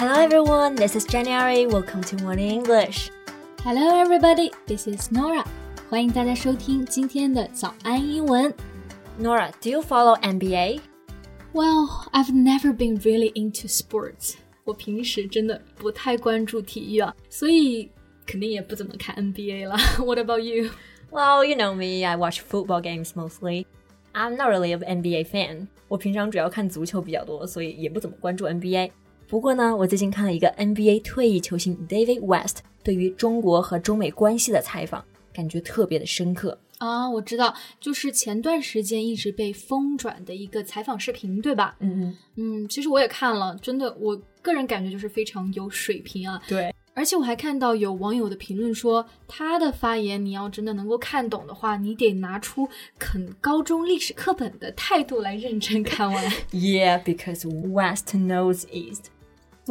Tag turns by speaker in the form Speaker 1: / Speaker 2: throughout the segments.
Speaker 1: Hello everyone, this is January. Welcome to Morning English.
Speaker 2: Hello everybody, this is Nora. 欢迎大家收听今天的早安英文。
Speaker 1: Nora, do you follow NBA?
Speaker 2: Well, I've never been really into sports. 我平时真的不太关注体育啊，所以肯定也不怎么看 NBA 啦。What about you?
Speaker 1: Well, you know me, I watch football games mostly. I'm not really an NBA fan. 我平常主要看足球比较多，所以也不怎么关注 NBA。 不过呢，我最近看了一个 NBA 退役球星 David West 对于中国和中美关系的采访，感觉特别的深刻
Speaker 2: 啊。我知道，就是前段时间一直被疯转的一个采访视频，对吧？
Speaker 1: 嗯嗯
Speaker 2: 嗯，其实我也看了，真的，我个人感觉就是非常有水平啊。
Speaker 1: 对。
Speaker 2: 而且我还看到有网友的评论说，他的发言你要真的能够看懂的话，你得拿出啃高中历史课本的态度来认真看完。
Speaker 1: Yeah, because West knows East.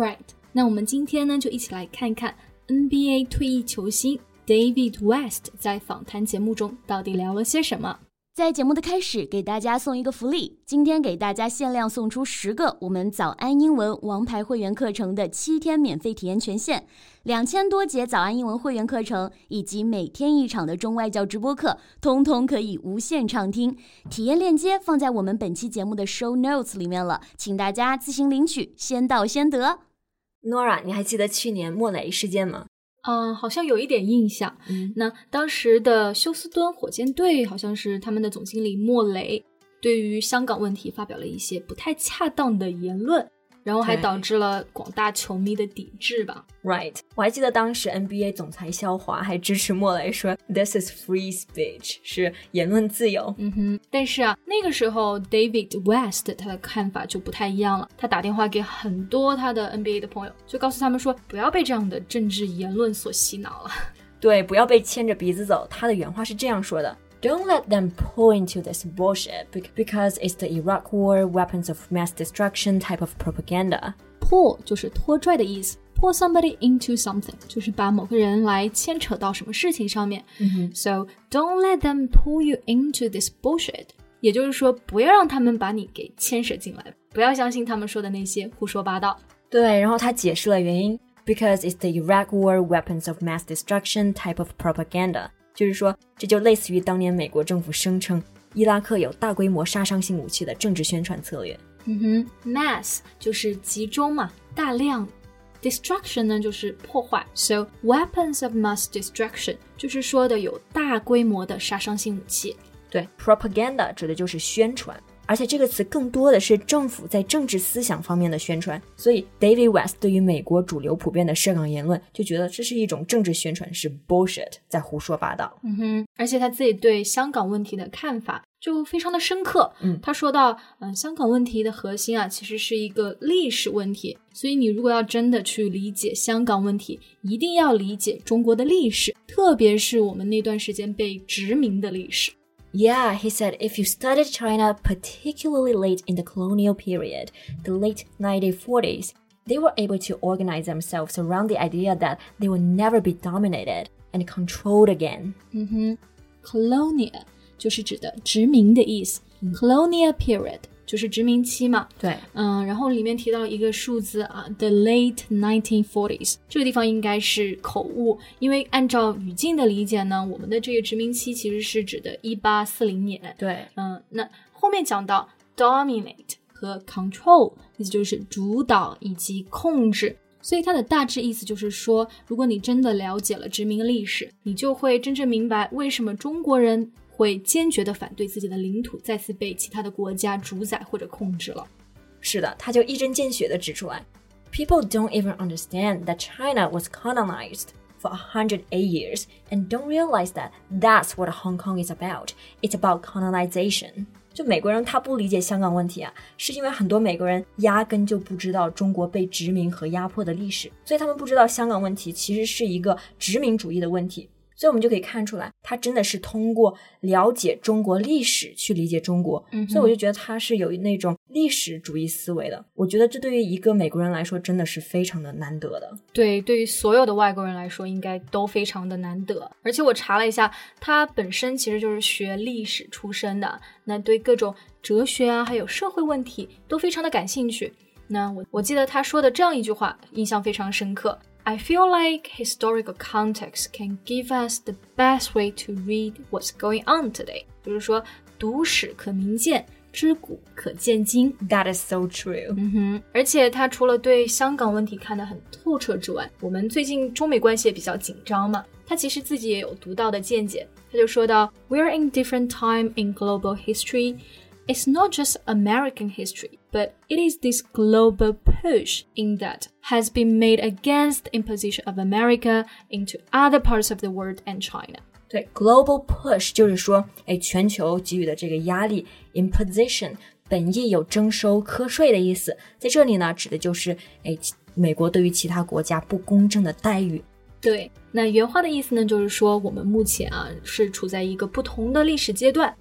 Speaker 2: Right. 那我们今天呢，就一起来看看 NBA 退役球星 David West 在访谈节目中到底聊了些什么。
Speaker 3: 在节目的开始，给大家送一个福利。今天给大家限量送出十个我们早安英文王牌会员课程的七天免费体验权限，两千多节早安英文会员课程以及每天一场的中外教直播课，通通可以无限畅听。体验链接放在我们本期节目的 show notes 里面了，请大家自行领取，先到先得。
Speaker 1: Nora，你还记得去年莫雷事件吗？
Speaker 2: 嗯，好像有一点印象。嗯那当时的休斯敦火箭队好像是他们的总经理莫雷，对于香港问题发表了一些不太恰当的言论。然后还导致了广大球迷的抵制吧。
Speaker 1: Right，我还记得当时 NBA 总裁肖华还支持莫雷说，This is free speech，是言论自由。
Speaker 2: 嗯哼，但是啊，那个时候 David West 他的看法就不太一样了。他打电话给很多他的 NBA 的朋友，就告诉他们说，不要被这样的政治言论所洗脑了。
Speaker 1: 对，不要被牵着鼻子走。他的原话是这样说的。Don't let them pull into this bullshit because it's the Iraq War weapons of mass destruction type of propaganda.
Speaker 2: Pull 就是拖拽的意思，pull somebody into something 就是把某个人来牵扯到什么事情上面。
Speaker 1: Mm -hmm.
Speaker 2: So don't let them pull you into this bullshit，也就是说不要让他们把你给牵扯进来，不要相信他们说的那些胡说八道。
Speaker 1: 对，然后他解释了原因，because it's the Iraq War weapons of mass destruction type of propaganda。 就是说，这就类似于当年美国政府声称伊拉克有大规模杀伤性武器的政治宣传策略。
Speaker 2: 嗯哼，mass 就是集中嘛，大量；destruction 呢就是破坏。So weapons of mass destruction 就是说的有大规模的杀伤性武器。
Speaker 1: 对，propaganda 指的就是宣传。而且这个词更多的是政府在政治思想方面的宣传，所以 David West 对于美国主流普遍的涉港言论就觉得这是一种政治宣传，是 bullshit，在胡说八道。
Speaker 2: 嗯哼，而且他自己对香港问题的看法就非常的深刻。
Speaker 1: 嗯，
Speaker 2: 他说到，嗯，香港问题的核心啊，其实是一个历史问题，所以你如果要真的去理解香港问题，一定要理解中国的历史，特别是我们那段时间被殖民的历史。
Speaker 1: Yeah, he said if you studied China particularly late in the colonial period, the late 1940s, they were able to organize themselves around the idea that they would never be dominated and controlled again.
Speaker 2: 嗯哼，colonial 就是指的殖民的意思。colonial period 就是殖民期嘛，
Speaker 1: 对，
Speaker 2: 嗯，然后里面提到一个数字啊，the late 1940s，这个地方应该是口误，因为按照语境的理解呢，我们的这个殖民期其实是指的1840年，
Speaker 1: 对，
Speaker 2: 嗯，那后面讲到 dominate 和 control，意思就是主导以及控制，所以它的大致意思就是说，如果你真的了解了殖民历史，你就会真正明白为什么中国人。会坚决的反对自己的领土再次被其他的国家主宰或者控制了。
Speaker 1: 是的，他就一针见血的指出来，People don't even understand that China was colonized for 108 years and don't realize that that's what Hong Kong is about. It's about colonization. 就美国人他不理解香港问题啊，是因为很多美国人压根就不知道中国被殖民和压迫的历史，所以他们不知道香港问题其实是一个殖民主义的问题。所以我们就可以看出来，他真的是通过了解中国历史去理解中国。
Speaker 2: 嗯，
Speaker 1: 所以我就觉得他是有那种历史主义思维的。我觉得这对于一个美国人来说，真的是非常的难得的。
Speaker 2: 对，对于所有的外国人来说，应该都非常的难得。而且我查了一下，他本身其实就是学历史出身的，那对各种哲学啊，还有社会问题都非常的感兴趣。那我我记得他说的这样一句话，印象非常深刻。I feel like historical context can give us the best way to read what's going on today。就是说，读史可明鉴，知古可鉴今。
Speaker 1: That is so true.
Speaker 2: 嗯哼，而且他除了对香港问题看得很透彻之外，我们最近中美关系也比较紧张嘛，他其实自己也有独到的见解。他就说到，We are in different time in global history. It's not just American history, but it is this global push in that has been made against the imposition of America into other parts of the world and China.
Speaker 1: 对，global push 就是说，哎，全球给予的这个压力，imposition 本意有征收、课税的意思，在这里呢，指的就是哎，美国对于其他国家不公正的待遇。
Speaker 2: 对，那原话的意思呢，就是说我们目前啊是处在一个不同的历史阶段，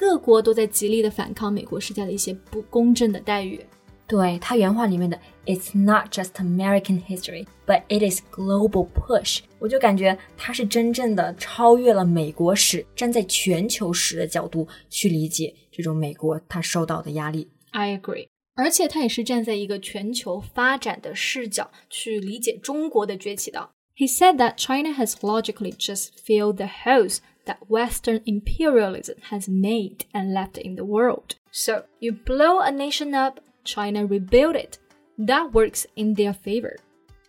Speaker 2: 各国都在极力的反抗美国施加的一些不公正的待遇。
Speaker 1: 对他原话里面的 "It's not just American history, but it is global push"，我就感觉他是真正的超越了美国史，站在全球史的角度去理解这种美国他受到的压力。
Speaker 2: I agree，而且他也是站在一个全球发展的视角去理解中国的崛起的。He said that China has logically just filled the holes that Western imperialism has made and left in the world. So you blow a nation up, China rebuild it. That works in their favor.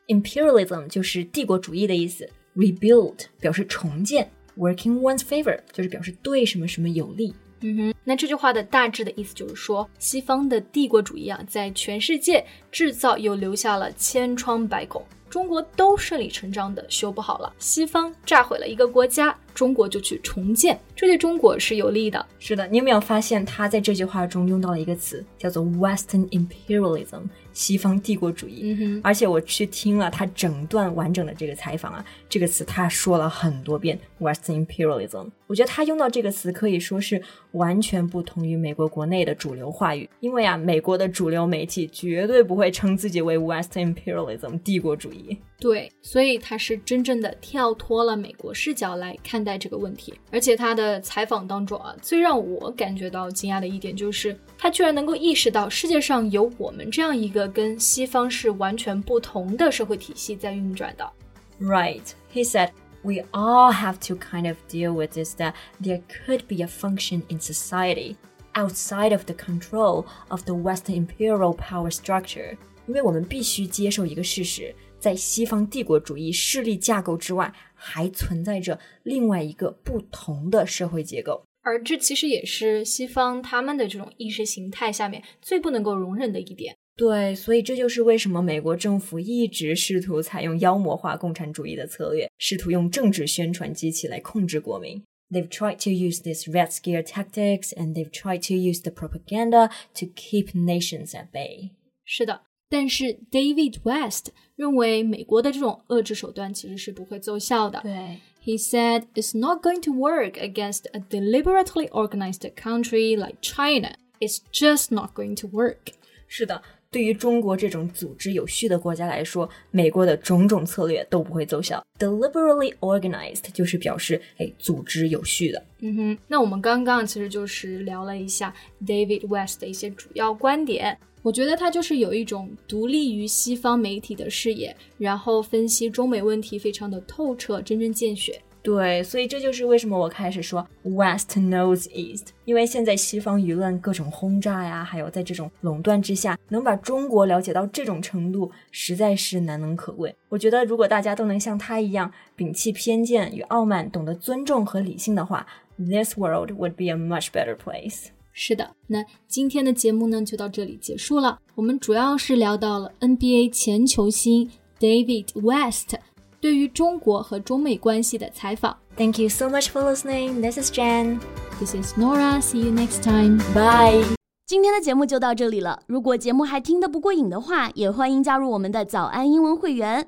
Speaker 1: Imperialism 就是帝国主义的意思，rebuild 表示重建，work in one's favor 就是表示对什么什么有利。
Speaker 2: 嗯哼，那这句话的大致的意思就是说，西方的帝国主义啊，在全世界制造又留下了千疮百孔，中国都顺理成章的修补好了。西方炸毁了一个国家， 中国就去重建，这对中国是有利的。
Speaker 1: 是的，你有没有发现他在这句话中用到了一个词，叫做 Western imperialism，西方帝国主义。
Speaker 2: 嗯哼，
Speaker 1: 而且我去听了他整段完整的这个采访啊，这个词他说了很多遍 Western imperialism。我觉得他用到这个词可以说是完全不同于美国国内的主流话语，因为啊，美国的主流媒体绝对不会称自己为 Western imperialism 帝国主义。
Speaker 2: 对，所以他是真正的跳脱了美国视角来看待这个问题。而且他的采访当中啊，最让我感觉到惊讶的一点就是，他居然能够意识到世界上有我们这样一个跟西方是完全不同的社会体系在运转的。
Speaker 1: Right. He said, We all have to kind of deal with this that there could be a function in society outside of the control of the Western imperial power structure. 因为我们必须接受一个事实， 在西方帝国主义势力架构之外，还存在着另外一个不同的社会结构。
Speaker 2: 而这其实也是西方他们的这种意识形态下面最不能够容忍的一点。
Speaker 1: 对，所以这就是为什么美国政府一直试图采用妖魔化共产主义的策略，试图用政治宣传机器来控制国民。They've tried to use these red scare tactics and they've tried to use the propaganda to keep nations at bay.
Speaker 2: 是的，但是 David West 认为美国的这种遏制手段其实是不会奏效的。
Speaker 1: 对，
Speaker 2: He said it's not going to work against a deliberately organized country like China. It's just not going to work.
Speaker 1: 是的， 对于中国这种组织有序的国家来说，美国的种种策略都不会奏效。Deliberately organized 就是表示哎组织有序的。
Speaker 2: 嗯哼，那我们刚刚其实就是聊了一下 David West 的一些主要观点。我觉得他就是有一种独立于西方媒体的视野，然后分析中美问题非常的透彻，针针见血。
Speaker 1: 对，所以这就是为什么我开始说 West knows East，因为现在西方舆论各种轰炸呀，还有在这种垄断之下，能把中国了解到这种程度，实在是难能可贵。我觉得如果大家都能像他一样摒弃偏见与傲慢，懂得尊重和理性的话，This world would be a much better place。
Speaker 2: 是的，那今天的节目呢就到这里结束了。我们主要是聊到了 NBA 前球星 David West 对于中国和中美关系的采访。
Speaker 1: Thank you so much for listening. This is Jen.
Speaker 2: This is Nora. See you next time.
Speaker 1: Bye.
Speaker 3: 今天的节目就到这里了。如果节目还听得不过瘾的话，也欢迎加入我们的早安英文会员。